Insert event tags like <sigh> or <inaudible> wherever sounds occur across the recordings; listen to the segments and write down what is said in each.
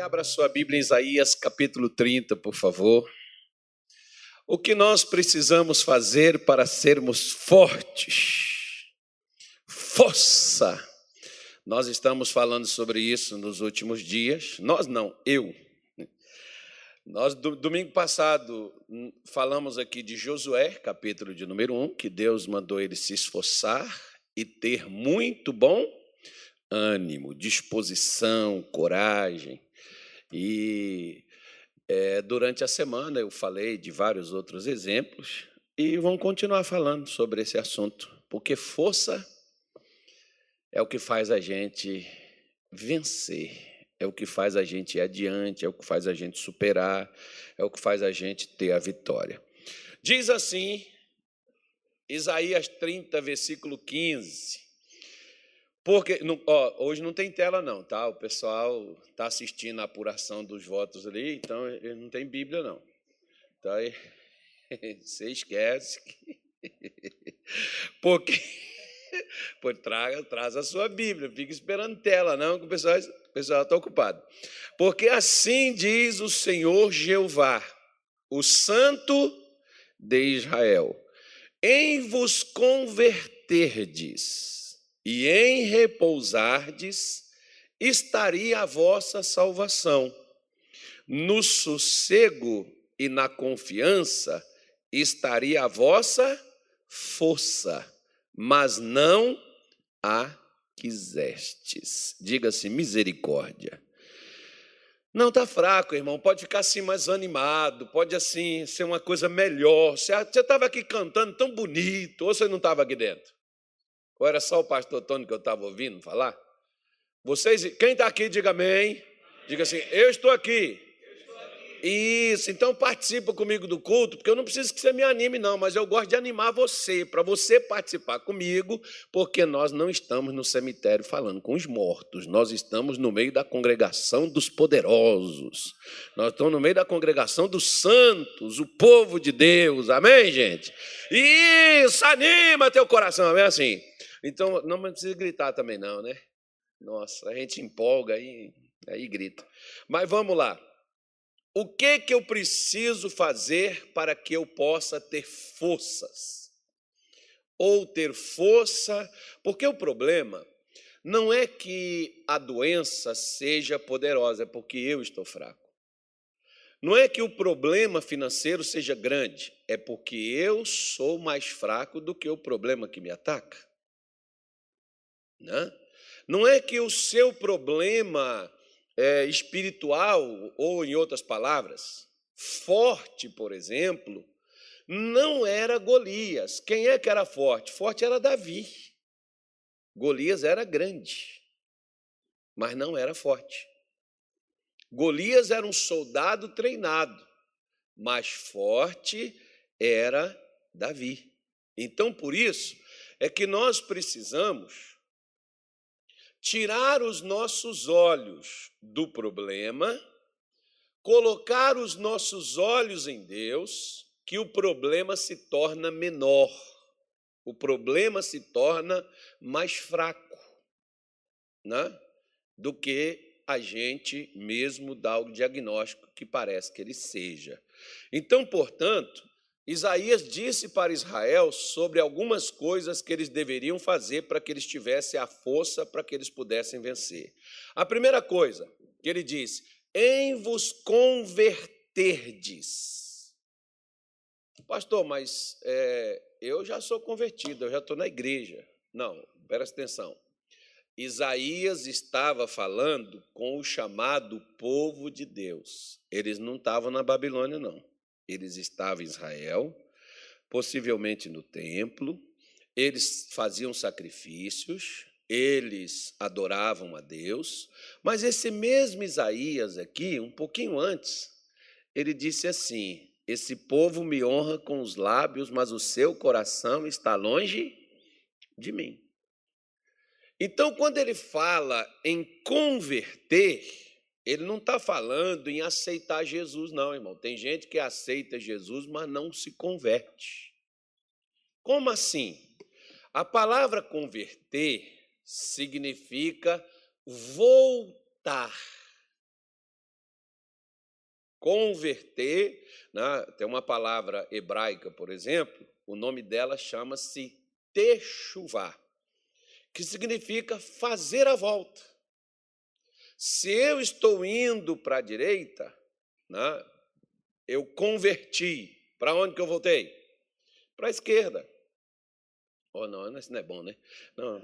abra sua Bíblia em Isaías capítulo 30, por favor. O que nós precisamos fazer para sermos fortes? Força! Nós estamos falando sobre isso nos últimos dias. Nós não, eu. Nós, domingo passado, hum, falamos aqui de Josué, capítulo de número 1, que Deus mandou ele se esforçar e ter muito bom ânimo, disposição, coragem. E é, durante a semana eu falei de vários outros exemplos e vamos continuar falando sobre esse assunto, porque força é o que faz a gente vencer, é o que faz a gente ir adiante, é o que faz a gente superar, é o que faz a gente ter a vitória. Diz assim, Isaías 30, versículo 15. Porque não, ó, hoje não tem tela, não, tá? O pessoal está assistindo a apuração dos votos ali, então ele não tem Bíblia, não. Então <laughs> você esquece. Que... <laughs> Porque Pois traga, traz a sua Bíblia, fica esperando tela, não, que o pessoal está ocupado. Porque assim diz o Senhor Jeová, o Santo de Israel: em vos converterdes e em repousardes, estaria a vossa salvação. No sossego e na confiança estaria a vossa força, mas não a quisestes. Diga-se misericórdia. Não está fraco, irmão. Pode ficar assim mais animado, pode assim ser uma coisa melhor. Você estava aqui cantando tão bonito, ou você não estava aqui dentro? Ou era só o pastor Tony que eu estava ouvindo falar? Vocês, quem está aqui, diga amém. Diga assim: Eu estou aqui. Isso, então participa comigo do culto, porque eu não preciso que você me anime, não, mas eu gosto de animar você, para você participar comigo, porque nós não estamos no cemitério falando com os mortos, nós estamos no meio da congregação dos poderosos, nós estamos no meio da congregação dos santos, o povo de Deus, amém, gente? Isso, anima teu coração, amém? Assim. Então, não precisa gritar também, não, né? Nossa, a gente empolga aí, aí grita. Mas vamos lá. O que que eu preciso fazer para que eu possa ter forças? Ou ter força, porque o problema não é que a doença seja poderosa, é porque eu estou fraco. Não é que o problema financeiro seja grande, é porque eu sou mais fraco do que o problema que me ataca. Né? Não é que o seu problema é, espiritual, ou em outras palavras, forte, por exemplo, não era Golias. Quem é que era forte? Forte era Davi. Golias era grande, mas não era forte. Golias era um soldado treinado, mas forte era Davi. Então, por isso, é que nós precisamos tirar os nossos olhos do problema, colocar os nossos olhos em Deus, que o problema se torna menor, o problema se torna mais fraco, né? do que a gente mesmo dá o diagnóstico que parece que ele seja. Então, portanto, Isaías disse para Israel sobre algumas coisas que eles deveriam fazer para que eles tivessem a força para que eles pudessem vencer. A primeira coisa que ele disse: em vos converterdes. Pastor, mas é, eu já sou convertido, eu já estou na igreja. Não, presta atenção. Isaías estava falando com o chamado povo de Deus. Eles não estavam na Babilônia, não. Eles estavam em Israel, possivelmente no templo, eles faziam sacrifícios, eles adoravam a Deus, mas esse mesmo Isaías aqui, um pouquinho antes, ele disse assim: Esse povo me honra com os lábios, mas o seu coração está longe de mim. Então, quando ele fala em converter, ele não está falando em aceitar Jesus, não, irmão. Tem gente que aceita Jesus, mas não se converte. Como assim? A palavra converter significa voltar. Converter, né? tem uma palavra hebraica, por exemplo, o nome dela chama-se techuvá, que significa fazer a volta. Se eu estou indo para a direita, né? eu converti. Para onde que eu voltei? Para a esquerda. Oh, não, isso não é bom, né? Não.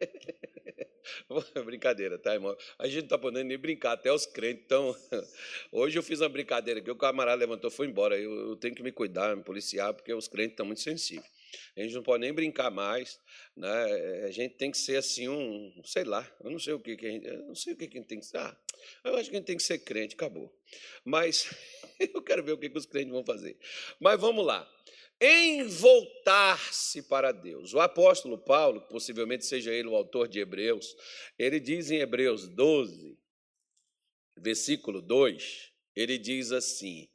<laughs> brincadeira, tá, irmão? A gente não está podendo nem brincar, até os crentes. Então, <laughs> hoje eu fiz uma brincadeira que o camarada levantou foi embora. Eu, tenho que me cuidar, me policiar, porque os crentes estão muito sensíveis. A gente não pode nem brincar mais, né? A gente tem que ser assim um, sei lá, eu não sei o que, que a gente, eu não sei o que, que a gente tem que ser. Ah, eu acho que a gente tem que ser crente, acabou. Mas <laughs> eu quero ver o que, que os crentes vão fazer. Mas vamos lá em voltar-se para Deus. O apóstolo Paulo, possivelmente seja ele o autor de Hebreus, ele diz em Hebreus 12, versículo 2, ele diz assim: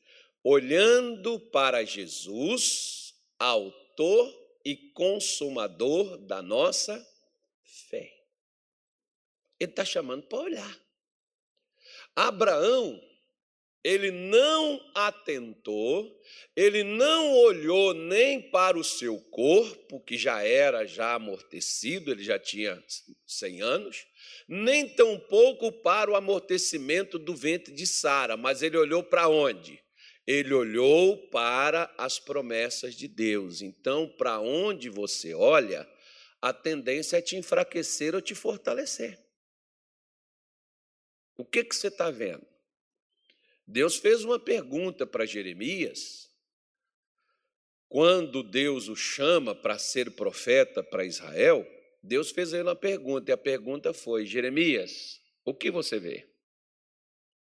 olhando para Jesus, autor e consumador da nossa fé. Ele está chamando para olhar. Abraão ele não atentou, ele não olhou nem para o seu corpo, que já era já amortecido, ele já tinha 100 anos, nem tampouco para o amortecimento do ventre de Sara, mas ele olhou para onde? Ele olhou para as promessas de Deus. Então, para onde você olha, a tendência é te enfraquecer ou te fortalecer. O que, que você está vendo? Deus fez uma pergunta para Jeremias, quando Deus o chama para ser profeta para Israel, Deus fez ele uma pergunta, e a pergunta foi: Jeremias, o que você vê?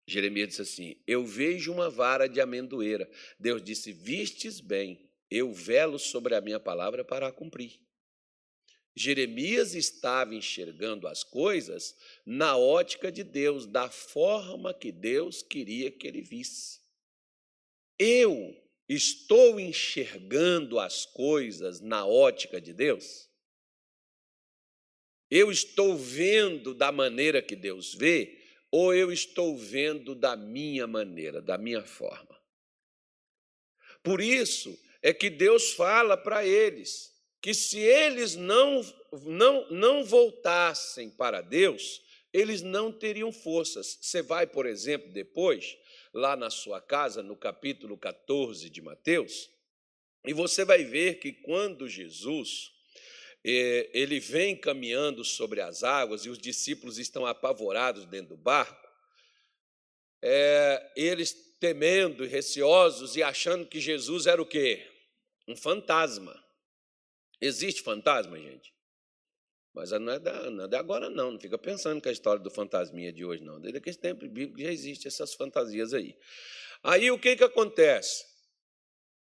Jeremias disse assim: Eu vejo uma vara de amendoeira. Deus disse: Vistes bem, eu velo sobre a minha palavra para a cumprir. Jeremias estava enxergando as coisas na ótica de Deus, da forma que Deus queria que ele visse. Eu estou enxergando as coisas na ótica de Deus? Eu estou vendo da maneira que Deus vê, ou eu estou vendo da minha maneira, da minha forma? Por isso é que Deus fala para eles: que se eles não, não, não voltassem para Deus, eles não teriam forças. Você vai, por exemplo, depois, lá na sua casa, no capítulo 14 de Mateus, e você vai ver que quando Jesus ele vem caminhando sobre as águas e os discípulos estão apavorados dentro do barco, é, eles temendo e receosos e achando que Jesus era o quê? Um fantasma. Existe fantasma, gente? Mas não é, é de agora, não. Não fica pensando que a história do fantasminha de hoje, não. Desde aquele tempo bíblico já existem essas fantasias aí. Aí o que, que acontece?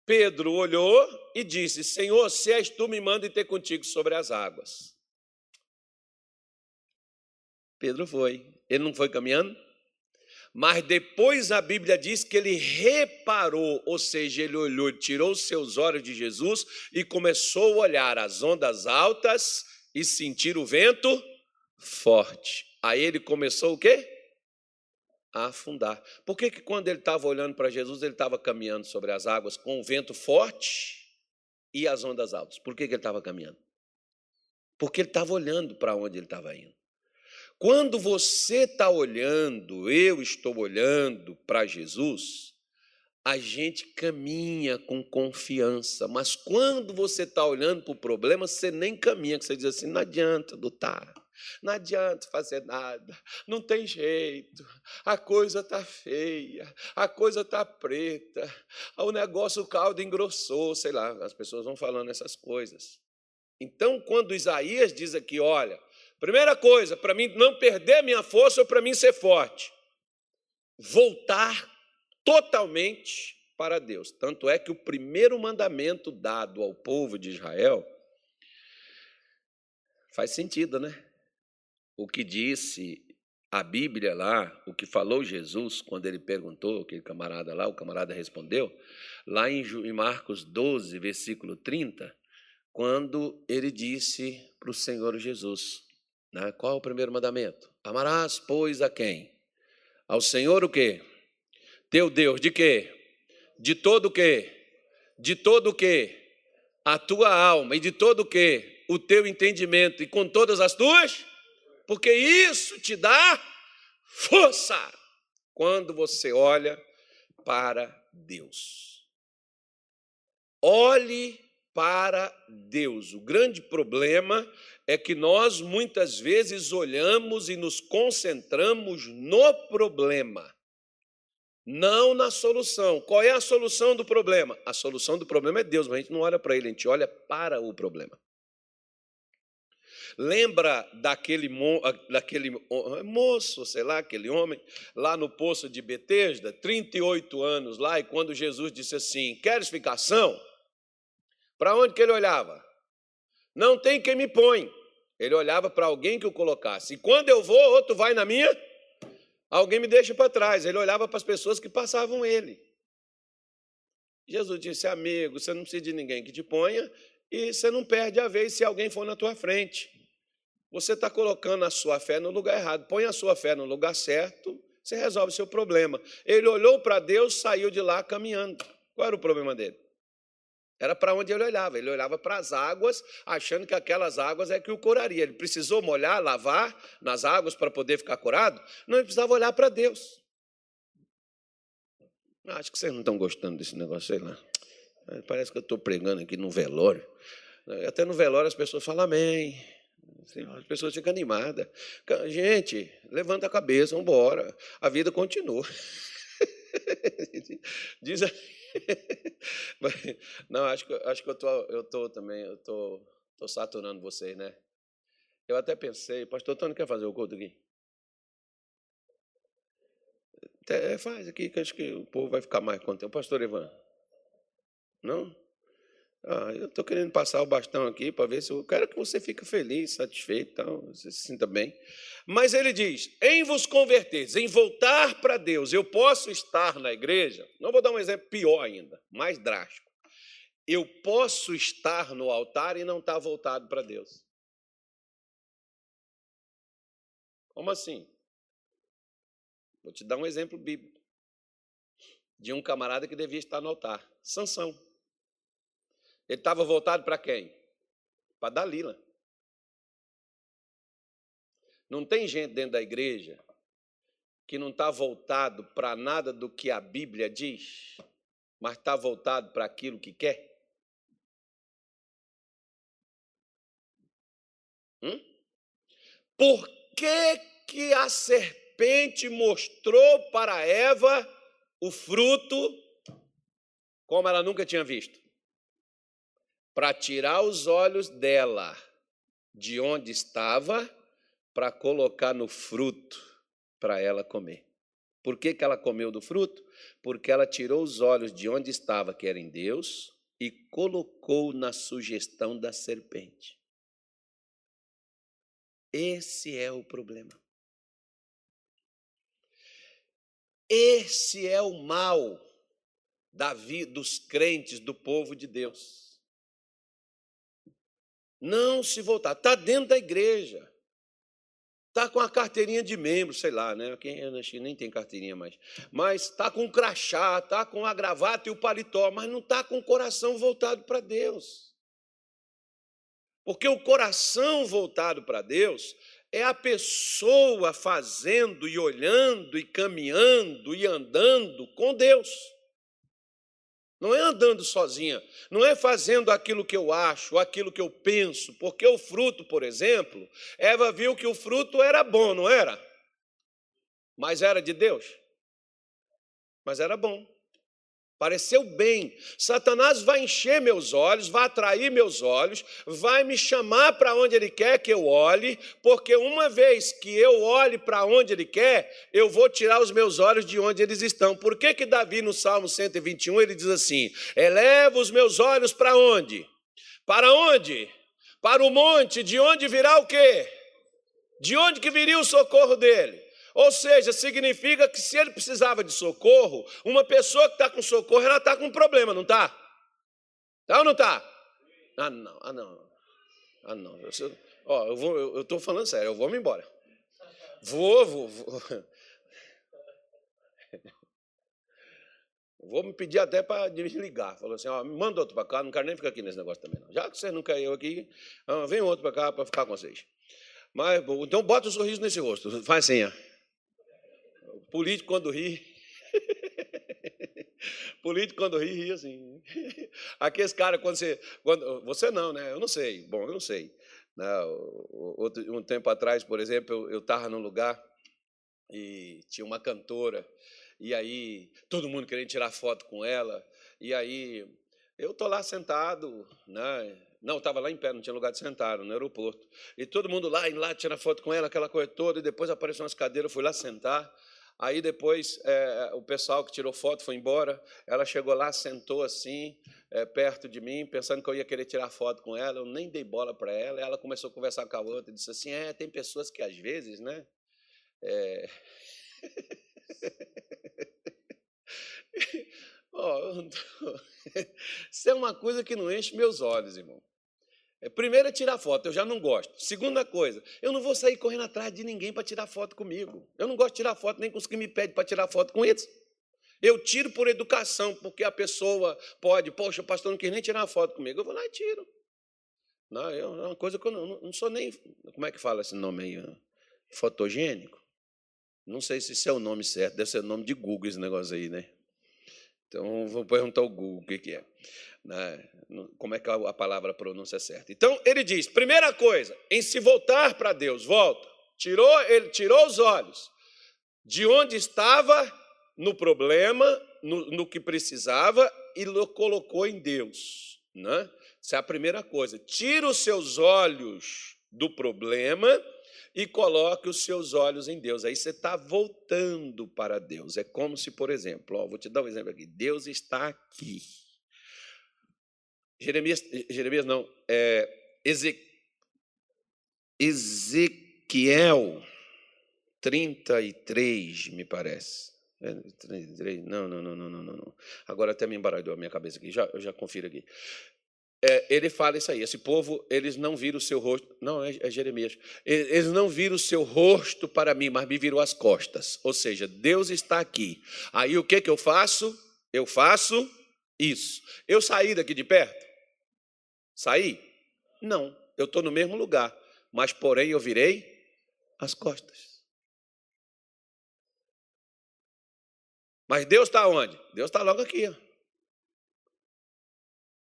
Pedro olhou e disse: Senhor, se és tu, me manda ter contigo sobre as águas. Pedro foi. Ele não foi caminhando? Mas depois a Bíblia diz que ele reparou, ou seja, ele olhou, tirou os seus olhos de Jesus e começou a olhar as ondas altas e sentir o vento forte. Aí ele começou o quê? A afundar. Por que, que quando ele estava olhando para Jesus, ele estava caminhando sobre as águas com o vento forte e as ondas altas? Por que, que ele estava caminhando? Porque ele estava olhando para onde ele estava indo. Quando você está olhando, eu estou olhando para Jesus, a gente caminha com confiança. Mas quando você está olhando para o problema, você nem caminha, você diz assim: não adianta lutar. Não adianta fazer nada, não tem jeito, a coisa está feia, a coisa está preta, o negócio, o caldo engrossou, sei lá, as pessoas vão falando essas coisas. Então, quando Isaías diz aqui, olha, Primeira coisa, para mim não perder minha força ou para mim ser forte, voltar totalmente para Deus. Tanto é que o primeiro mandamento dado ao povo de Israel faz sentido, né? O que disse a Bíblia lá, o que falou Jesus quando ele perguntou, aquele camarada lá, o camarada respondeu, lá em Marcos 12, versículo 30, quando ele disse para o Senhor Jesus: né? Qual é o primeiro mandamento? Amarás, pois, a quem? Ao Senhor o quê? Teu Deus, de quê? De todo o quê? De todo o quê? A tua alma e de todo o quê? O teu entendimento e com todas as tuas, porque isso te dá força quando você olha para Deus. Olhe para Deus. O grande problema é que nós muitas vezes olhamos e nos concentramos no problema, não na solução. Qual é a solução do problema? A solução do problema é Deus, mas a gente não olha para ele, a gente olha para o problema. Lembra daquele, mo daquele moço, sei lá, aquele homem, lá no poço de Betesda, 38 anos lá, e quando Jesus disse assim: Queres ficar? Para onde que ele olhava? Não tem quem me põe. Ele olhava para alguém que o colocasse. E quando eu vou, outro vai na minha, alguém me deixa para trás. Ele olhava para as pessoas que passavam ele. Jesus disse: Amigo, você não precisa de ninguém que te ponha e você não perde a vez se alguém for na tua frente. Você está colocando a sua fé no lugar errado. Põe a sua fé no lugar certo, você resolve o seu problema. Ele olhou para Deus, saiu de lá caminhando. Qual era o problema dele? Era para onde ele olhava. Ele olhava para as águas, achando que aquelas águas é que o curaria. Ele precisou molhar, lavar nas águas para poder ficar curado? Não, ele precisava olhar para Deus. Acho que vocês não estão gostando desse negócio, sei lá. Parece que eu estou pregando aqui no velório. Até no velório as pessoas falam amém. As pessoas ficam animadas. Gente, levanta a cabeça, vamos embora. A vida continua. <laughs> Diz <laughs> Não, acho que, acho que eu tô, eu tô também, eu tô, tô saturando vocês, né? Eu até pensei, pastor Tony quer fazer o culto aqui? Até faz aqui, que acho que o povo vai ficar mais contente. Pastor Ivan? Não? Ah, eu estou querendo passar o bastão aqui para ver se eu quero que você fique feliz, satisfeito, então, você se sinta bem. Mas ele diz: em vos converteres, em voltar para Deus, eu posso estar na igreja. Não vou dar um exemplo pior ainda, mais drástico. Eu posso estar no altar e não estar voltado para Deus. Como assim? Vou te dar um exemplo bíblico de um camarada que devia estar no altar, Sansão. Ele estava voltado para quem? Para Dalila. Não tem gente dentro da igreja que não está voltado para nada do que a Bíblia diz, mas está voltado para aquilo que quer? Hum? Por que, que a serpente mostrou para Eva o fruto como ela nunca tinha visto? Para tirar os olhos dela de onde estava, para colocar no fruto para ela comer. Por que, que ela comeu do fruto? Porque ela tirou os olhos de onde estava, que era em Deus, e colocou na sugestão da serpente. Esse é o problema. Esse é o mal da vida dos crentes, do povo de Deus. Não se voltar. Está dentro da igreja. Está com a carteirinha de membro, sei lá, né? Quem nem tem carteirinha mais. Mas está com o crachá, está com a gravata e o paletó, mas não está com o coração voltado para Deus. Porque o coração voltado para Deus é a pessoa fazendo e olhando e caminhando e andando com Deus. Não é andando sozinha, não é fazendo aquilo que eu acho, aquilo que eu penso, porque o fruto, por exemplo, Eva viu que o fruto era bom, não era? Mas era de Deus. Mas era bom. Pareceu bem. Satanás vai encher meus olhos, vai atrair meus olhos, vai me chamar para onde ele quer que eu olhe, porque uma vez que eu olhe para onde ele quer, eu vou tirar os meus olhos de onde eles estão. Por que que Davi no Salmo 121 ele diz assim: "Eleva os meus olhos para onde? Para onde? Para o monte, de onde virá o quê? De onde que viria o socorro dele? Ou seja, significa que se ele precisava de socorro, uma pessoa que está com socorro, ela está com problema, não está? Está ou não está? Ah, não, ah, não. Ah, não. Eu, ó, eu vou, eu estou falando sério, eu vou me embora. Vou, vou, vou. <laughs> Vou me pedir até para desligar. Falou assim: ó, manda outro para cá, não quero nem ficar aqui nesse negócio também. Não. Já que vocês não querem eu aqui, vem outro para cá para ficar com vocês. Mas, então, bota o um sorriso nesse rosto. Faz assim, ó. Político, quando ri. <laughs> político, quando ri, ri assim. Aqueles caras, quando você. Quando, você não, né? Eu não sei. Bom, eu não sei. Não, outro, um tempo atrás, por exemplo, eu estava num lugar e tinha uma cantora e aí todo mundo querendo tirar foto com ela, e aí eu estou lá sentado, né? Não, estava lá em pé, não tinha lugar de sentar, no aeroporto. E todo mundo lá, indo lá, tirar foto com ela, aquela coisa toda, e depois apareceu umas cadeiras, eu fui lá sentar. Aí depois é, o pessoal que tirou foto foi embora. Ela chegou lá, sentou assim, é, perto de mim, pensando que eu ia querer tirar foto com ela. Eu nem dei bola para ela. Ela começou a conversar com a outra e disse assim: É, tem pessoas que às vezes, né? É... <laughs> oh, <laughs> isso é uma coisa que não enche meus olhos, irmão. É, primeiro é tirar foto, eu já não gosto. Segunda coisa, eu não vou sair correndo atrás de ninguém para tirar foto comigo. Eu não gosto de tirar foto nem com os que me pedem para tirar foto com eles. Eu tiro por educação, porque a pessoa pode, poxa, o pastor não quer nem tirar uma foto comigo. Eu vou lá e tiro. Não, eu, é uma coisa que eu não, não sou nem. Como é que fala esse nome aí? Fotogênico? Não sei se esse é o nome certo, deve ser o nome de Google esse negócio aí, né? Então, vou perguntar ao Google o que, é. Né? Como é que a palavra pronúncia é certa. Então, ele diz: primeira coisa, em se voltar para Deus, volta. Tirou, ele tirou os olhos de onde estava no problema, no, no que precisava, e o colocou em Deus. Né? Essa é a primeira coisa. Tira os seus olhos do problema e coloque os seus olhos em Deus. Aí você está voltando para Deus. É como se, por exemplo, ó, vou te dar um exemplo aqui. Deus está aqui. Jeremias, Jeremias não, é Eze, Ezequiel 33, me parece. É, não, não, não, não, não, não. Agora até me embaralhou a minha cabeça aqui. Já, eu já confiro aqui é, ele fala isso aí. Esse povo, eles não viram o seu rosto. Não, é, é Jeremias. Eles não viram o seu rosto para mim, mas me viram as costas. Ou seja, Deus está aqui. Aí o que, que eu faço? Eu faço isso. Eu saí daqui de perto? Saí? Não. Eu estou no mesmo lugar. Mas, porém, eu virei as costas. Mas Deus está onde? Deus está logo aqui. Ó.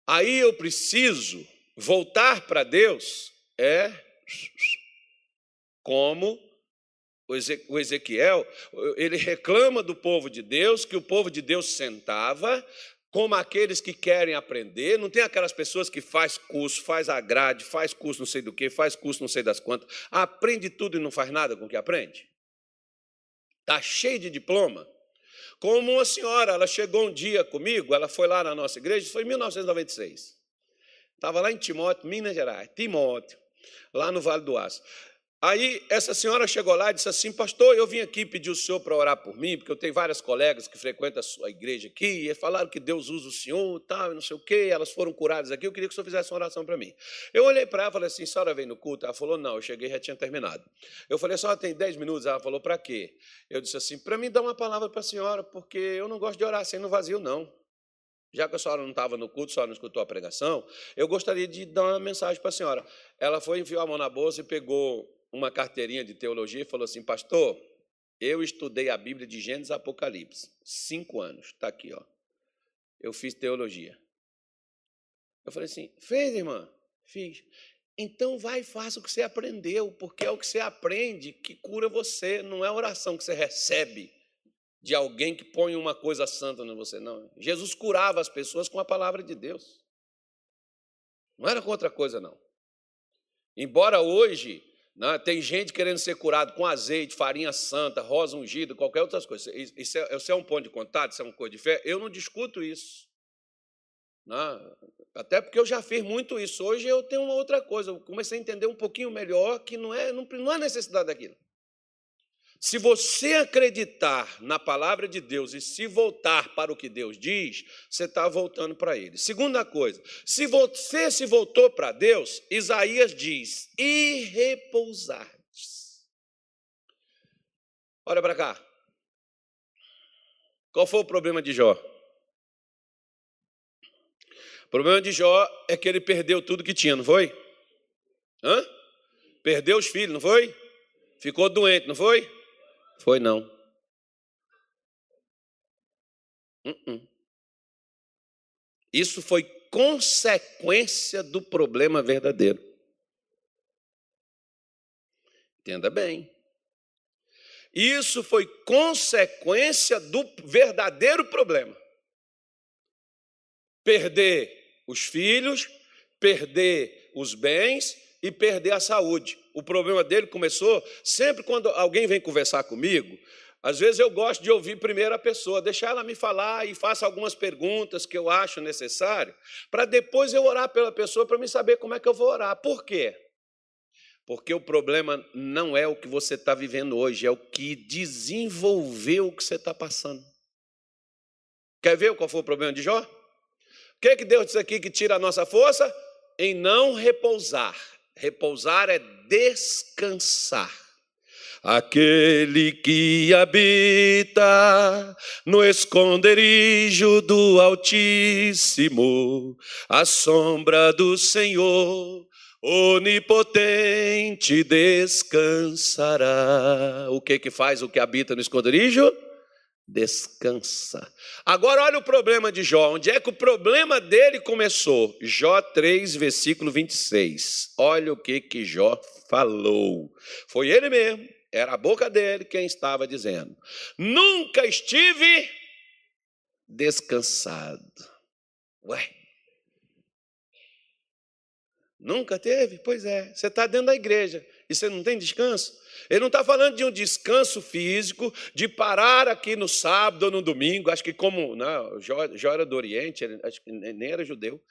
Aí eu preciso voltar para Deus, é como o Ezequiel, ele reclama do povo de Deus, que o povo de Deus sentava, como aqueles que querem aprender, não tem aquelas pessoas que faz curso, faz a grade, faz curso não sei do que, faz curso não sei das quantas, aprende tudo e não faz nada com o que aprende? Está cheio de diploma, como uma senhora, ela chegou um dia comigo, ela foi lá na nossa igreja, foi em 1996. Estava lá em Timóteo, Minas Gerais, Timóteo, lá no Vale do Aço. Aí essa senhora chegou lá e disse assim: Pastor, eu vim aqui pedir o senhor para orar por mim, porque eu tenho várias colegas que frequentam a sua igreja aqui, e falaram que Deus usa o senhor e tal, não sei o quê, elas foram curadas aqui. Eu queria que o senhor fizesse uma oração para mim. Eu olhei para ela e falei assim: senhora vem no culto? Ela falou: Não, eu cheguei já tinha terminado. Eu falei: senhora tem 10 minutos? Ela falou: Para quê? Eu disse assim: Para mim dar uma palavra para a senhora, porque eu não gosto de orar assim no vazio, não. Já que a senhora não estava no culto, a senhora não escutou a pregação, eu gostaria de dar uma mensagem para a senhora. Ela foi, enfiou a mão na bolsa e pegou uma carteirinha de teologia e falou assim: Pastor, eu estudei a Bíblia de Gênesis a Apocalipse, cinco anos, está aqui, ó. Eu fiz teologia. Eu falei assim: Fez, irmã? Fiz. Então vai e faça o que você aprendeu, porque é o que você aprende que cura você, não é a oração que você recebe de alguém que põe uma coisa santa em você, não. Jesus curava as pessoas com a palavra de Deus. Não era com outra coisa, não. Embora hoje né? Tem gente querendo ser curado com azeite, farinha santa, rosa ungida, qualquer outra coisa. Isso é, isso é um ponto de contato, isso é uma coisa de fé. Eu não discuto isso. Né? Até porque eu já fiz muito isso. Hoje eu tenho uma outra coisa. Eu comecei a entender um pouquinho melhor que não é, não, não há necessidade daquilo. Se você acreditar na palavra de Deus e se voltar para o que Deus diz, você está voltando para Ele. Segunda coisa, se você se voltou para Deus, Isaías diz: e repousardes. Olha para cá. Qual foi o problema de Jó? problema de Jó é que ele perdeu tudo que tinha, não foi? Hã? Perdeu os filhos, não foi? Ficou doente, não foi? Foi não. Uh -uh. Isso foi consequência do problema verdadeiro. Entenda bem. Isso foi consequência do verdadeiro problema. Perder os filhos, perder os bens e perder a saúde. O problema dele começou sempre quando alguém vem conversar comigo. Às vezes eu gosto de ouvir primeiro a pessoa, deixar ela me falar e faça algumas perguntas que eu acho necessário, para depois eu orar pela pessoa para me saber como é que eu vou orar. Por quê? Porque o problema não é o que você está vivendo hoje, é o que desenvolveu o que você está passando. Quer ver qual foi o problema de Jó? O que, é que Deus diz aqui que tira a nossa força? Em não repousar. Repousar é descansar. Aquele que habita no esconderijo do Altíssimo, a sombra do Senhor onipotente descansará. O que que faz o que habita no esconderijo? Descansa. Agora olha o problema de Jó. Onde é que o problema dele começou? Jó 3, versículo 26. Olha o que que Jó falou. Foi ele mesmo, era a boca dele quem estava dizendo: Nunca estive descansado. Ué, Nunca teve? Pois é. Você está dentro da igreja e você não tem descanso? Ele não está falando de um descanso físico, de parar aqui no sábado ou no domingo. Acho que como não, né, Jó, Jó era do Oriente, acho que nem era judeu,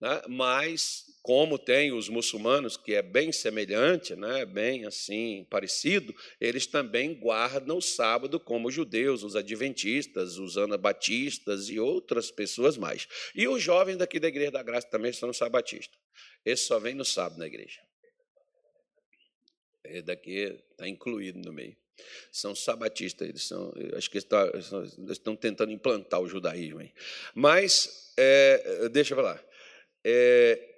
né? mas como tem os muçulmanos, que é bem semelhante, né? bem assim parecido, eles também guardam o sábado como os judeus, os adventistas, os anabatistas e outras pessoas mais. E os jovens daqui da Igreja da Graça também são sabatistas. Esse só vem no sábado na igreja. Esse daqui está incluído no meio. São sabatistas, eles são, acho que eles estão tentando implantar o judaísmo aí. Mas, é, deixa eu falar. É,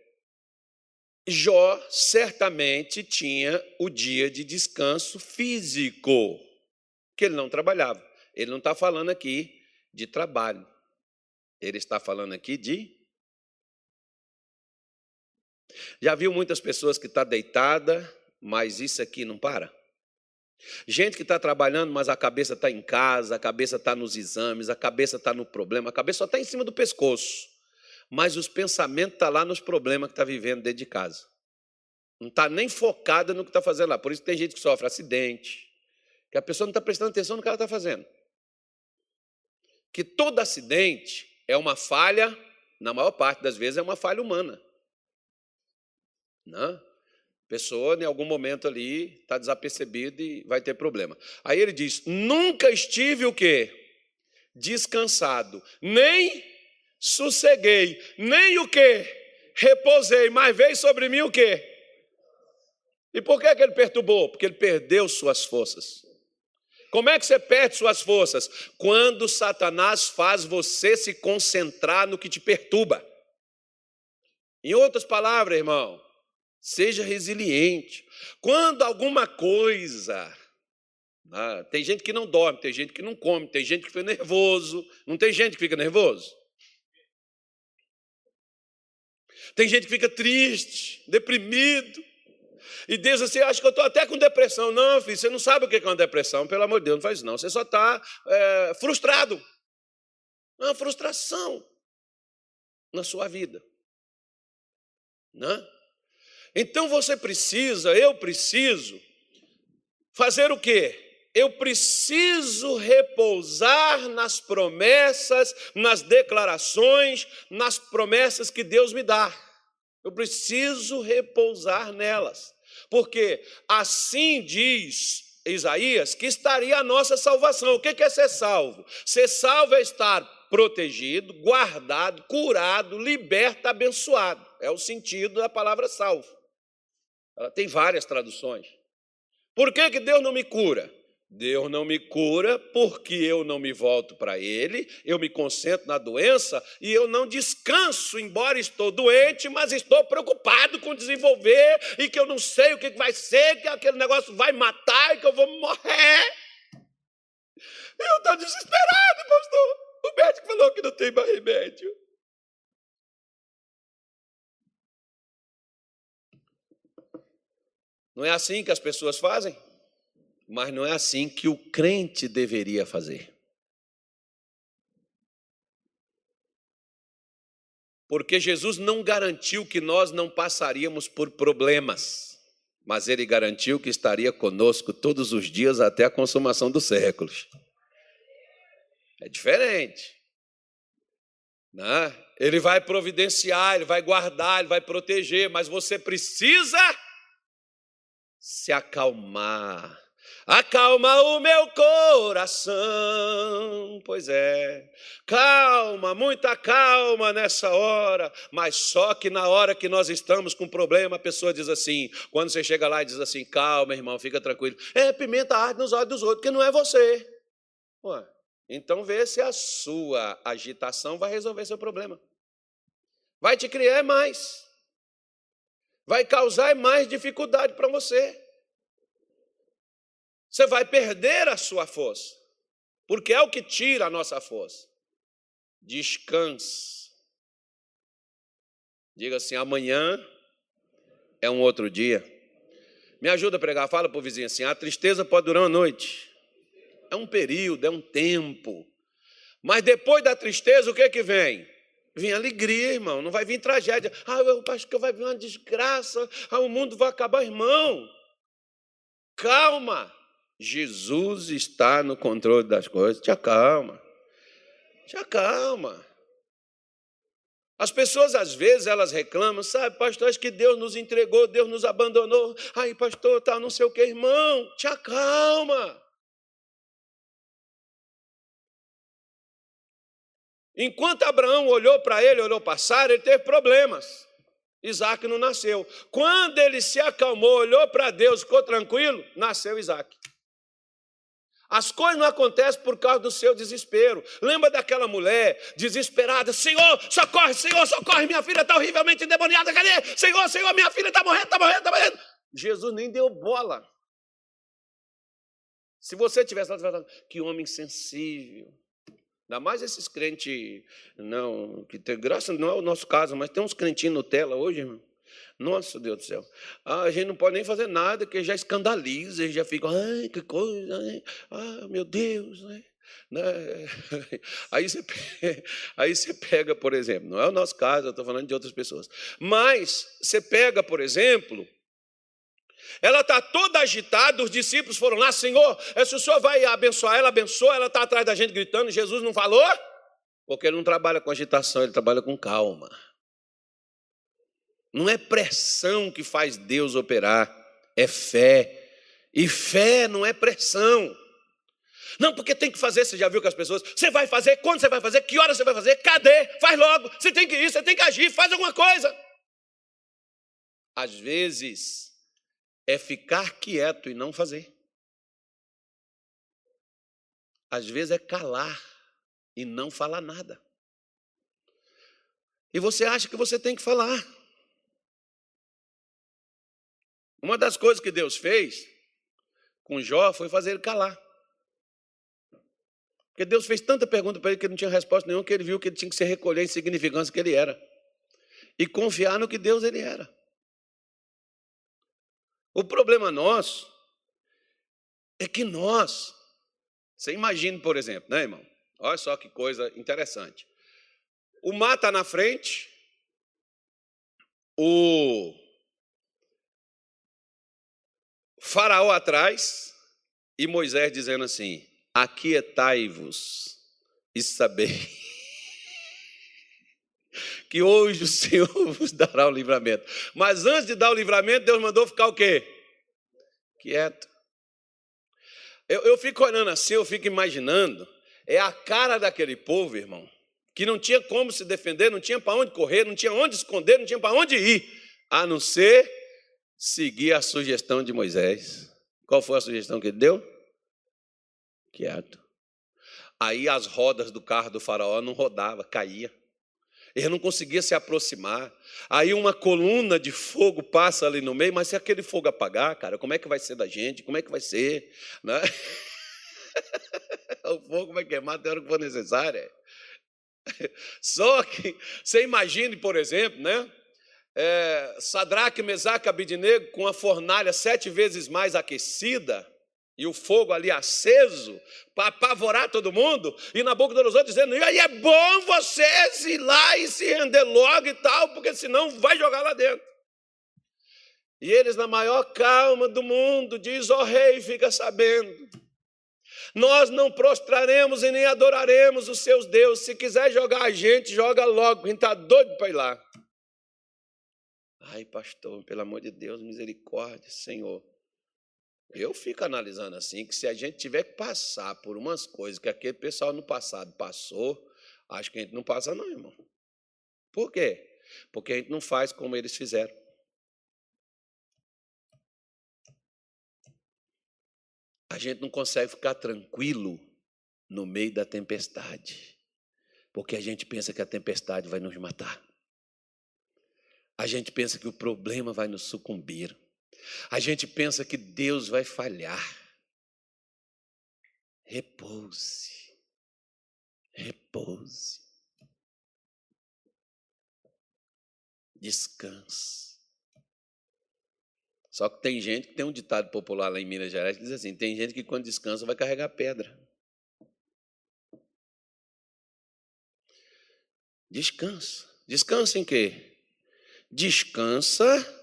Jó certamente tinha o dia de descanso físico, que ele não trabalhava. Ele não está falando aqui de trabalho, ele está falando aqui de já viu muitas pessoas que está deitada, mas isso aqui não para? Gente que está trabalhando, mas a cabeça está em casa, a cabeça está nos exames, a cabeça está no problema, a cabeça só está em cima do pescoço. Mas os pensamentos estão tá lá nos problemas que está vivendo dentro de casa. Não está nem focada no que está fazendo lá. Por isso tem gente que sofre acidente, que a pessoa não está prestando atenção no que ela está fazendo. Que todo acidente é uma falha, na maior parte das vezes, é uma falha humana. Né? Pessoa, em algum momento ali, está desapercebida e vai ter problema. Aí ele diz: nunca estive o quê? Descansado, nem sosseguei, nem o quê? Reposei, mas veio sobre mim o quê? E por que, que ele perturbou? Porque ele perdeu suas forças. Como é que você perde suas forças? Quando Satanás faz você se concentrar no que te perturba. Em outras palavras, irmão, Seja resiliente. Quando alguma coisa. Ah, tem gente que não dorme, tem gente que não come, tem gente que fica nervoso. Não tem gente que fica nervoso? Tem gente que fica triste, deprimido. E Deus assim, acho que eu estou até com depressão. Não, filho, você não sabe o que é uma depressão, pelo amor de Deus, não faz não. Você só está é, frustrado. Uma frustração na sua vida. Não? Então você precisa, eu preciso, fazer o quê? Eu preciso repousar nas promessas, nas declarações, nas promessas que Deus me dá. Eu preciso repousar nelas. Porque assim diz Isaías que estaria a nossa salvação. O que é ser salvo? Ser salvo é estar protegido, guardado, curado, liberto, abençoado. É o sentido da palavra salvo. Ela tem várias traduções. Por que, que Deus não me cura? Deus não me cura porque eu não me volto para Ele, eu me concentro na doença e eu não descanso, embora estou doente, mas estou preocupado com desenvolver e que eu não sei o que vai ser, que aquele negócio vai matar e que eu vou morrer. Eu estou desesperado, pastor. O médico falou que não tem mais remédio. Não é assim que as pessoas fazem? Mas não é assim que o crente deveria fazer. Porque Jesus não garantiu que nós não passaríamos por problemas, mas ele garantiu que estaria conosco todos os dias até a consumação dos séculos. É diferente. Né? Ele vai providenciar, ele vai guardar, ele vai proteger, mas você precisa se acalmar acalma o meu coração. Pois é, calma, muita calma nessa hora, mas só que na hora que nós estamos com problema, a pessoa diz assim: quando você chega lá e diz assim, calma, irmão, fica tranquilo. É pimenta arde nos olhos dos outros, que não é você. Ué, então vê se a sua agitação vai resolver seu problema. Vai te criar mais. Vai causar mais dificuldade para você. Você vai perder a sua força, porque é o que tira a nossa força. Descanse. Diga assim: amanhã é um outro dia. Me ajuda a pregar, fala para o vizinho assim: a tristeza pode durar uma noite. É um período, é um tempo. Mas depois da tristeza, o que que vem? Vem alegria, irmão. Não vai vir tragédia. Ah, eu acho que vai vir uma desgraça. Ah, o mundo vai acabar, irmão. Calma. Jesus está no controle das coisas. Te acalma. Te acalma. As pessoas, às vezes, elas reclamam, sabe, pastor, acho que Deus nos entregou, Deus nos abandonou. Aí, pastor, tá não sei o que, irmão, te acalma. Enquanto Abraão olhou para ele, olhou para Sara, ele teve problemas. Isaac não nasceu. Quando ele se acalmou, olhou para Deus, ficou tranquilo, nasceu Isaac. As coisas não acontecem por causa do seu desespero. Lembra daquela mulher desesperada? Senhor, socorre, Senhor, socorre, minha filha está horrivelmente endemoniada. Cadê? Senhor, Senhor, minha filha está morrendo, está morrendo, está morrendo. Jesus nem deu bola. Se você tivesse lá, que homem sensível. Ainda mais esses crentes, não, que tem graça, não é o nosso caso, mas tem uns crentinhos Nutella hoje, irmão. Nossa, Deus do céu. Ah, a gente não pode nem fazer nada, que já escandaliza, já fica, ai, que coisa, ai, ah, meu Deus, né? né? <laughs> Aí você, <laughs> aí você pega, por exemplo, não é o nosso caso, eu estou falando de outras pessoas, mas você pega, por exemplo, ela está toda agitada, os discípulos foram lá, Senhor, se o Senhor vai abençoar ela, abençoa, ela está atrás da gente gritando, Jesus não falou? Porque ele não trabalha com agitação, ele trabalha com calma. Não é pressão que faz Deus operar, é fé. E fé não é pressão. Não, porque tem que fazer, você já viu com as pessoas, você vai fazer, quando você vai fazer, que hora você vai fazer, cadê? Faz logo, você tem que ir, você tem que agir, faz alguma coisa. Às vezes é ficar quieto e não fazer. Às vezes é calar e não falar nada. E você acha que você tem que falar. Uma das coisas que Deus fez com Jó foi fazer ele calar. Porque Deus fez tanta pergunta para ele que ele não tinha resposta nenhuma, que ele viu que ele tinha que se recolher em significância que ele era. E confiar no que Deus ele era. O problema nosso é que nós, você imagina, por exemplo, né, irmão? Olha só que coisa interessante. O mar está na frente, o Faraó atrás e Moisés dizendo assim: Aquietai-vos e sabei <laughs> que hoje o Senhor <laughs> vos dará o livramento. Mas antes de dar o livramento, Deus mandou ficar o quê? Quieto. Eu, eu fico olhando assim, eu fico imaginando, é a cara daquele povo, irmão, que não tinha como se defender, não tinha para onde correr, não tinha onde esconder, não tinha para onde ir, a não ser seguir a sugestão de Moisés. Qual foi a sugestão que ele deu? Quieto. Aí as rodas do carro do faraó não rodava, caía. Ele não conseguia se aproximar. Aí uma coluna de fogo passa ali no meio, mas se aquele fogo apagar, cara, como é que vai ser da gente? Como é que vai ser? Né? <laughs> o fogo vai queimar até a hora que for necessária. Só que você imagine, por exemplo, né? É, Sadraque, Mesaque, Abidinego com a fornalha sete vezes mais aquecida, e o fogo ali aceso para apavorar todo mundo, e na boca dos outros dizendo: e aí é bom vocês ir lá e se render logo e tal, porque senão vai jogar lá dentro. E eles, na maior calma do mundo, diz: ó oh, rei, fica sabendo. Nós não prostraremos e nem adoraremos os seus deuses. Se quiser jogar a gente, joga logo. Quem está doido para ir lá. Ai, pastor, pelo amor de Deus, misericórdia, Senhor. Eu fico analisando assim que se a gente tiver que passar por umas coisas que aquele pessoal no passado passou, acho que a gente não passa não, irmão. Por quê? Porque a gente não faz como eles fizeram. A gente não consegue ficar tranquilo no meio da tempestade, porque a gente pensa que a tempestade vai nos matar. A gente pensa que o problema vai nos sucumbir. A gente pensa que Deus vai falhar. Repouse. Repouse. Descanse. Só que tem gente que tem um ditado popular lá em Minas Gerais que diz assim: tem gente que quando descansa vai carregar pedra. Descansa. Descansa em quê? Descansa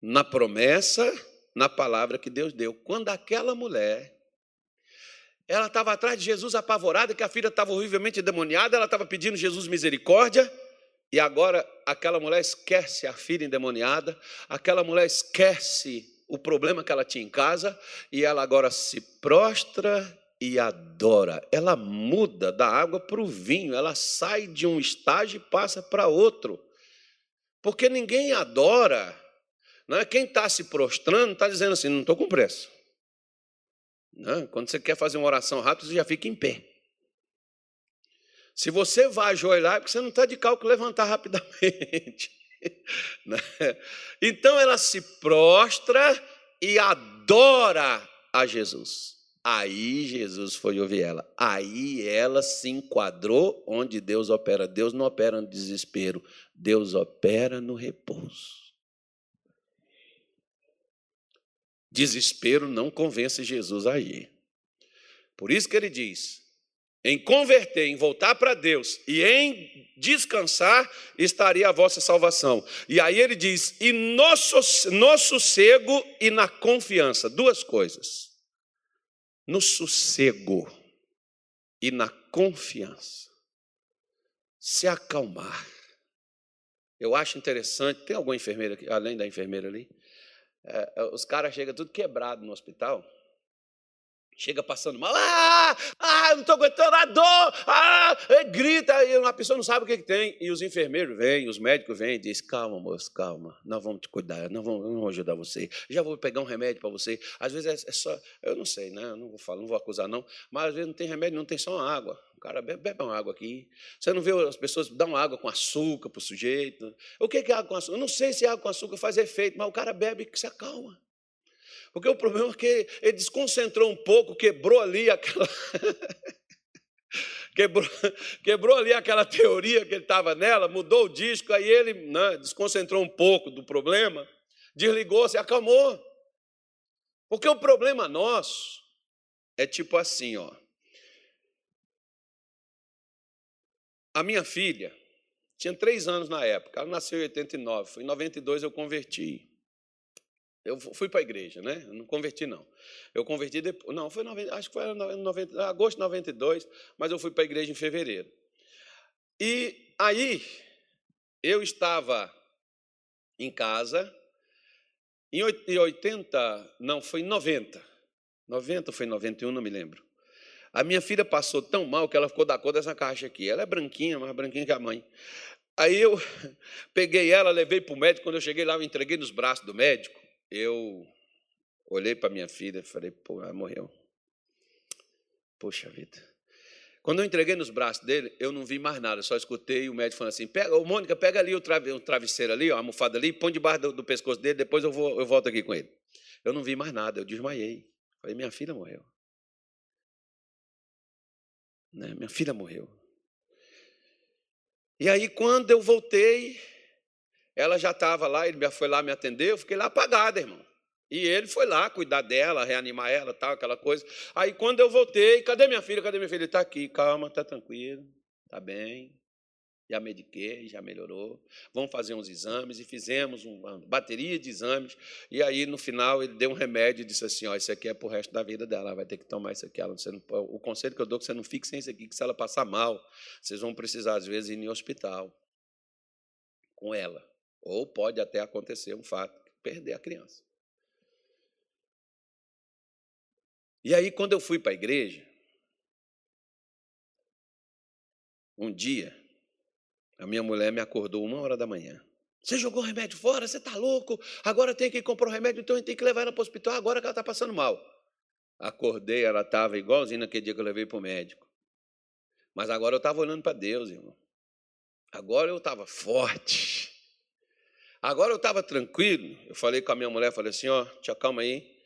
na promessa, na palavra que Deus deu. Quando aquela mulher, ela estava atrás de Jesus apavorada, que a filha estava horrivelmente endemoniada, ela estava pedindo Jesus misericórdia, e agora aquela mulher esquece a filha endemoniada, aquela mulher esquece o problema que ela tinha em casa, e ela agora se prostra e adora. Ela muda da água para o vinho, ela sai de um estágio e passa para outro. Porque ninguém adora não é? Quem está se prostrando está dizendo assim: não estou com pressa. Não, é? quando você quer fazer uma oração rápida, você já fica em pé. Se você vai ajoelhar, é porque você não está de cálculo levantar rapidamente. <laughs> É? Então ela se prostra e adora a Jesus. Aí Jesus foi ouvir ela. Aí ela se enquadrou onde Deus opera. Deus não opera no desespero, Deus opera no repouso. Desespero não convence Jesus a ir. Por isso que ele diz: em converter, em voltar para Deus e em descansar, estaria a vossa salvação. E aí ele diz: e no, no sossego e na confiança. Duas coisas. No sossego e na confiança. Se acalmar. Eu acho interessante, tem alguma enfermeira aqui, além da enfermeira ali? É, é, os caras chegam tudo quebrado no hospital. Chega passando mal, ah, ah, não estou aguentando a dor, ah, grita, e uma pessoa não sabe o que, que tem. E os enfermeiros vêm, os médicos vêm e dizem: calma, moço, calma, nós vamos te cuidar, nós vamos, nós vamos ajudar você. Já vou pegar um remédio para você. Às vezes é, é, só, eu não sei, né? Eu não vou falar, não vou acusar, não, mas às vezes não tem remédio, não tem só uma água. O cara bebe, bebe uma água aqui. Você não vê as pessoas dão água com açúcar para o sujeito. O que é água com açúcar? Eu não sei se água com açúcar faz efeito, mas o cara bebe que se acalma. Porque o problema é que ele desconcentrou um pouco, quebrou ali aquela. <laughs> quebrou, quebrou ali aquela teoria que ele estava nela, mudou o disco, aí ele né, desconcentrou um pouco do problema, desligou, se acalmou. Porque o problema nosso é tipo assim, ó. A minha filha tinha três anos na época, ela nasceu em 89, em 92 eu converti. Eu fui para a igreja, né? Não converti, não. Eu converti depois. Não, foi 90, acho que foi em 90, agosto de 92, mas eu fui para a igreja em fevereiro. E aí, eu estava em casa, em 80, não, foi em 90. 90 ou foi em 91, não me lembro. A minha filha passou tão mal que ela ficou da cor dessa caixa aqui. Ela é branquinha, mais branquinha que a mãe. Aí eu <laughs> peguei ela, levei para o médico. Quando eu cheguei lá, eu entreguei nos braços do médico. Eu Olhei para minha filha e falei, pô, ela morreu. Poxa vida. Quando eu entreguei nos braços dele, eu não vi mais nada, só escutei o médico falando assim: pega, ô Mônica, pega ali o, trave, travesseiro ali, ó, a almofada ali, põe debaixo do, do pescoço dele, depois eu, vou, eu volto aqui com ele. Eu não vi mais nada, eu desmaiei. Falei, minha filha morreu. Né? Minha filha morreu. E aí, quando eu voltei, ela já estava lá, ele foi lá me atender, eu fiquei lá apagada, irmão. E ele foi lá cuidar dela, reanimar ela, tal, aquela coisa. Aí quando eu voltei, cadê minha filha? Cadê minha filha? Ele está aqui, calma, está tranquilo, está bem. Já mediquei, já melhorou. Vamos fazer uns exames e fizemos uma bateria de exames. E aí no final ele deu um remédio e disse assim: ó, isso aqui é para o resto da vida dela, ela vai ter que tomar isso aqui. Ela, não, o conselho que eu dou é que você não fique sem isso aqui, que se ela passar mal, vocês vão precisar às vezes ir em hospital com ela. Ou pode até acontecer um fato, perder a criança. E aí, quando eu fui para a igreja, um dia, a minha mulher me acordou uma hora da manhã. Você jogou o remédio fora? Você está louco? Agora tem que comprar o remédio, então tem que levar ela para o hospital agora que ela está passando mal. Acordei, ela estava igualzinha naquele dia que eu levei para o médico. Mas agora eu estava olhando para Deus, irmão. Agora eu estava forte. Agora eu estava tranquilo. Eu falei com a minha mulher, falei assim, ó, te acalma aí,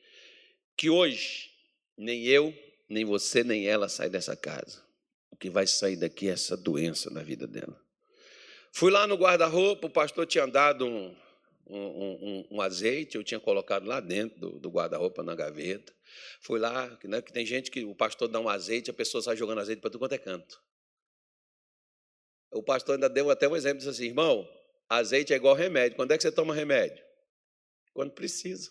que hoje nem eu, nem você, nem ela sai dessa casa. O que vai sair daqui é essa doença na vida dela. Fui lá no guarda-roupa, o pastor tinha dado um, um, um, um, azeite, eu tinha colocado lá dentro do, do guarda-roupa na gaveta. Fui lá, né, que tem gente que o pastor dá um azeite, a pessoa sai jogando azeite para tudo quanto é canto. O pastor ainda deu até um exemplo, disse assim, irmão, azeite é igual remédio. Quando é que você toma remédio? Quando precisa.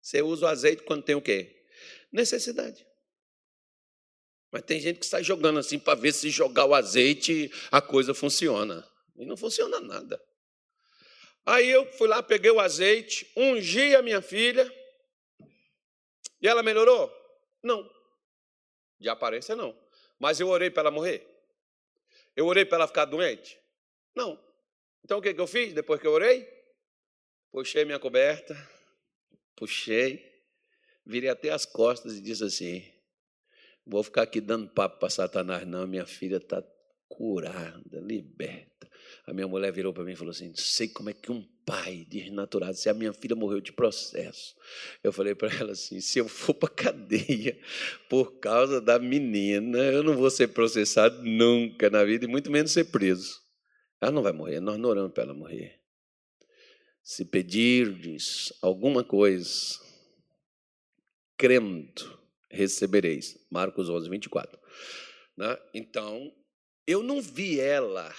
Você usa o azeite quando tem o quê? necessidade. Mas tem gente que sai jogando assim para ver se jogar o azeite a coisa funciona. E não funciona nada. Aí eu fui lá, peguei o azeite, ungi a minha filha. E ela melhorou? Não. De aparência, não. Mas eu orei para ela morrer? Eu orei para ela ficar doente? Não. Então o que, que eu fiz depois que eu orei? Puxei minha coberta, puxei, virei até as costas e disse assim: Vou ficar aqui dando papo para Satanás, não. Minha filha está curada, liberta. A minha mulher virou para mim e falou assim: Sei como é que um pai desnaturado, se a minha filha morreu de processo. Eu falei para ela assim: Se eu for para cadeia por causa da menina, eu não vou ser processado nunca na vida, e muito menos ser preso. Ela não vai morrer, nós não oramos para ela morrer. Se pedirdes alguma coisa, crendo, recebereis. Marcos 11, 24. Né? Então, eu não vi ela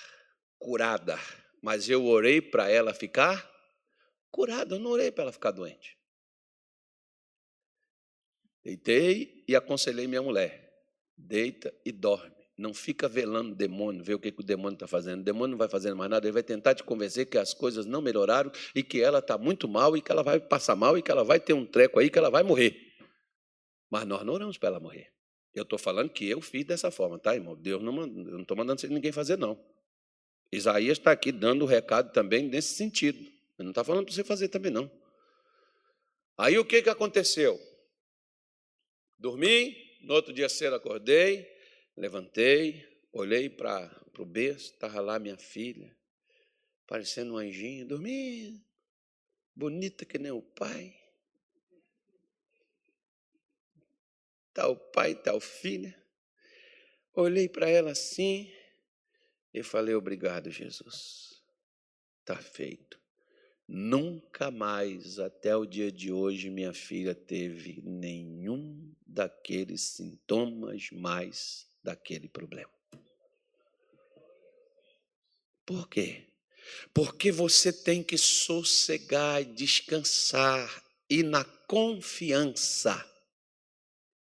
curada, mas eu orei para ela ficar curada, eu não orei para ela ficar doente. Deitei e aconselhei minha mulher: deita e dorme. Não fica velando o demônio, ver o que, que o demônio está fazendo. O demônio não vai fazendo mais nada, ele vai tentar te convencer que as coisas não melhoraram e que ela está muito mal e que ela vai passar mal e que ela vai ter um treco aí que ela vai morrer. Mas nós não oramos para ela morrer. Eu estou falando que eu fiz dessa forma, tá, irmão? Deus não eu não estou mandando ninguém fazer, não. Isaías está aqui dando o recado também nesse sentido. Ele não está falando para você fazer também, não. Aí o que, que aconteceu? Dormi, no outro dia cedo acordei, levantei, olhei para o berço, estava lá minha filha, parecendo um anjinho, dormi, bonita que nem o pai. tal pai, tal filha. Olhei para ela assim e falei: Obrigado, Jesus. Está feito. Nunca mais, até o dia de hoje, minha filha teve nenhum daqueles sintomas mais daquele problema. Por quê? Porque você tem que sossegar e descansar e na confiança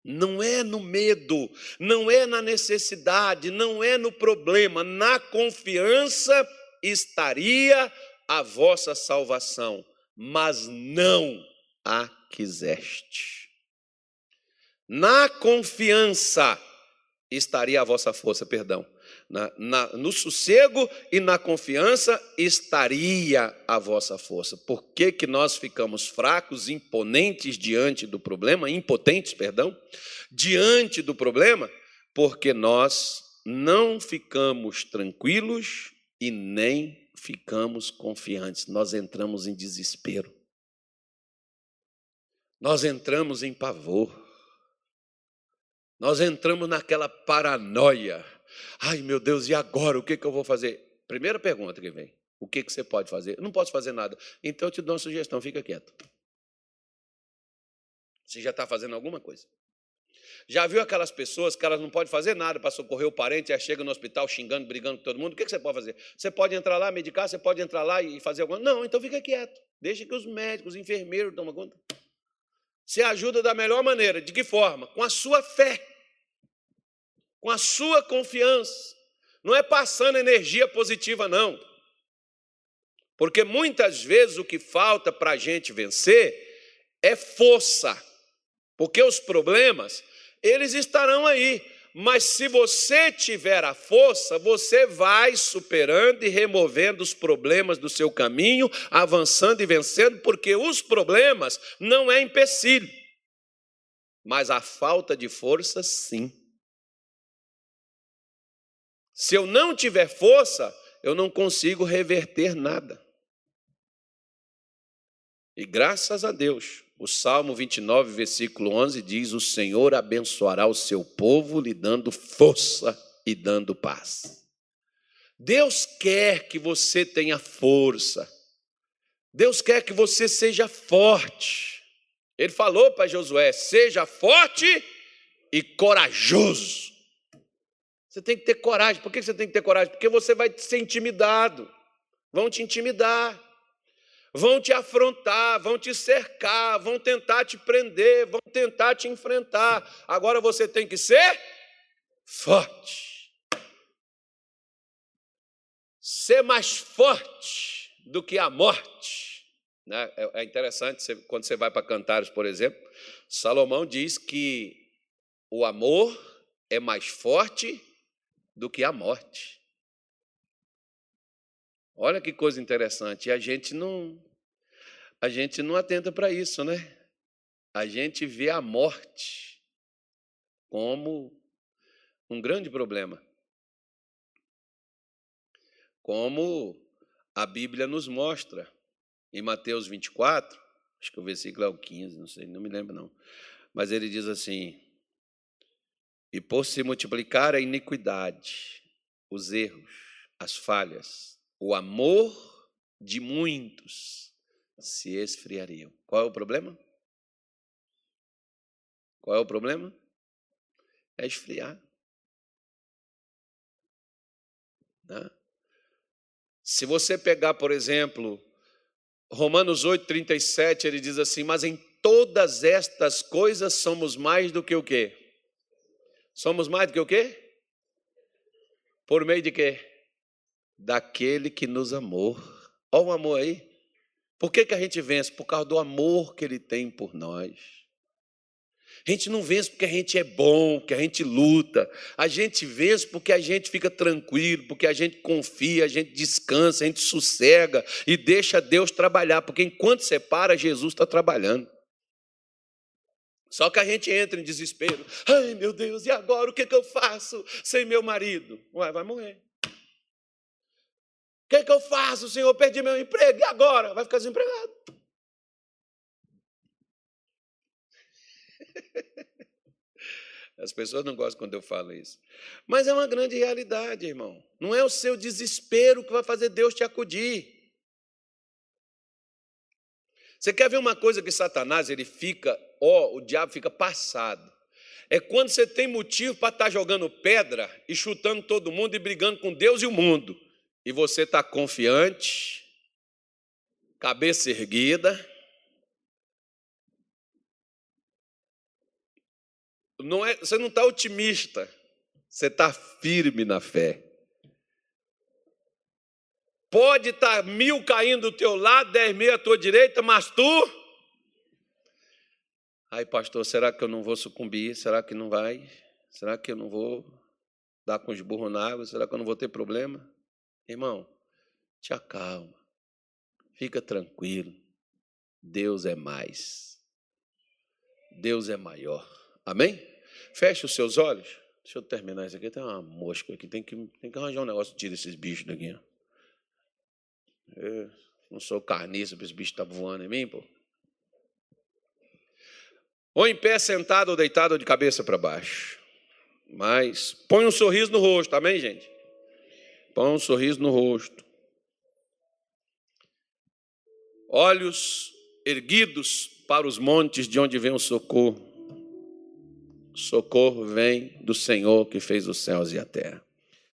não é no medo, não é na necessidade, não é no problema, na confiança estaria a vossa salvação, mas não a quiseste. Na confiança estaria a vossa força, perdão, na, na, no sossego e na confiança estaria a vossa força. Por que, que nós ficamos fracos, imponentes diante do problema, impotentes, perdão, diante do problema? Porque nós não ficamos tranquilos e nem ficamos confiantes. Nós entramos em desespero. Nós entramos em pavor. Nós entramos naquela paranoia. Ai, meu Deus, e agora? O que, que eu vou fazer? Primeira pergunta que vem: o que, que você pode fazer? Eu não posso fazer nada. Então eu te dou uma sugestão: fica quieto. Você já está fazendo alguma coisa. Já viu aquelas pessoas que elas não podem fazer nada para socorrer o parente, aí chega no hospital xingando, brigando com todo mundo? O que, que você pode fazer? Você pode entrar lá, medicar, você pode entrar lá e fazer alguma coisa? Não, então fica quieto. Deixa que os médicos, os enfermeiros tomem conta. Você ajuda da melhor maneira. De que forma? Com a sua fé, com a sua confiança. Não é passando energia positiva, não. Porque muitas vezes o que falta para a gente vencer é força. Porque os problemas, eles estarão aí mas se você tiver a força, você vai superando e removendo os problemas do seu caminho, avançando e vencendo, porque os problemas não é empecilho, mas a falta de força, sim. Se eu não tiver força, eu não consigo reverter nada. E graças a Deus, o Salmo 29, versículo 11 diz: O Senhor abençoará o seu povo, lhe dando força e dando paz. Deus quer que você tenha força. Deus quer que você seja forte. Ele falou para Josué: seja forte e corajoso. Você tem que ter coragem. Por que você tem que ter coragem? Porque você vai ser intimidado. Vão te intimidar. Vão te afrontar, vão te cercar, vão tentar te prender, vão tentar te enfrentar. Agora você tem que ser forte. Ser mais forte do que a morte. Né? É, é interessante quando você vai para Cantares, por exemplo, Salomão diz que o amor é mais forte do que a morte. Olha que coisa interessante. A gente não a gente não atenta para isso, né? A gente vê a morte como um grande problema. Como a Bíblia nos mostra em Mateus 24, acho que o versículo é o 15, não sei, não me lembro não. Mas ele diz assim: E por se multiplicar a iniquidade, os erros, as falhas, o amor de muitos se esfriariam. Qual é o problema? Qual é o problema? É esfriar. Né? Se você pegar, por exemplo, Romanos 8, 37, ele diz assim: Mas em todas estas coisas somos mais do que o quê? Somos mais do que o quê? Por meio de quê? daquele que nos amou. Olha o amor aí. Por que, que a gente vence? Por causa do amor que ele tem por nós. A gente não vence porque a gente é bom, porque a gente luta. A gente vence porque a gente fica tranquilo, porque a gente confia, a gente descansa, a gente sossega e deixa Deus trabalhar. Porque enquanto você para, Jesus está trabalhando. Só que a gente entra em desespero. Ai, meu Deus, e agora o que, que eu faço sem meu marido? Ué, vai morrer que, que eu faço, Senhor? Perdi meu emprego, e agora? Vai ficar desempregado. <laughs> As pessoas não gostam quando eu falo isso. Mas é uma grande realidade, irmão. Não é o seu desespero que vai fazer Deus te acudir. Você quer ver uma coisa que Satanás, ele fica, ó, o diabo fica passado. É quando você tem motivo para estar tá jogando pedra e chutando todo mundo e brigando com Deus e o mundo e você está confiante, cabeça erguida, não é, você não está otimista, você está firme na fé. Pode estar tá mil caindo do teu lado, dez mil à tua direita, mas tu. Ai, pastor, será que eu não vou sucumbir? Será que não vai? Será que eu não vou dar com os burros na água, será que eu não vou ter problema? Irmão, te acalma, fica tranquilo. Deus é mais. Deus é maior. Amém? Feche os seus olhos. Deixa eu terminar isso aqui. Tem uma mosca aqui. Tem que, tem que arranjar um negócio. Tira esses bichos daqui. Eu não sou carniça para esse bicho estar tá voando em mim, pô. Ou em pé, sentado ou deitado ou de cabeça para baixo. Mas põe um sorriso no rosto, amém, gente? Põe um sorriso no rosto. Olhos erguidos para os montes de onde vem o socorro. Socorro vem do Senhor que fez os céus e a terra.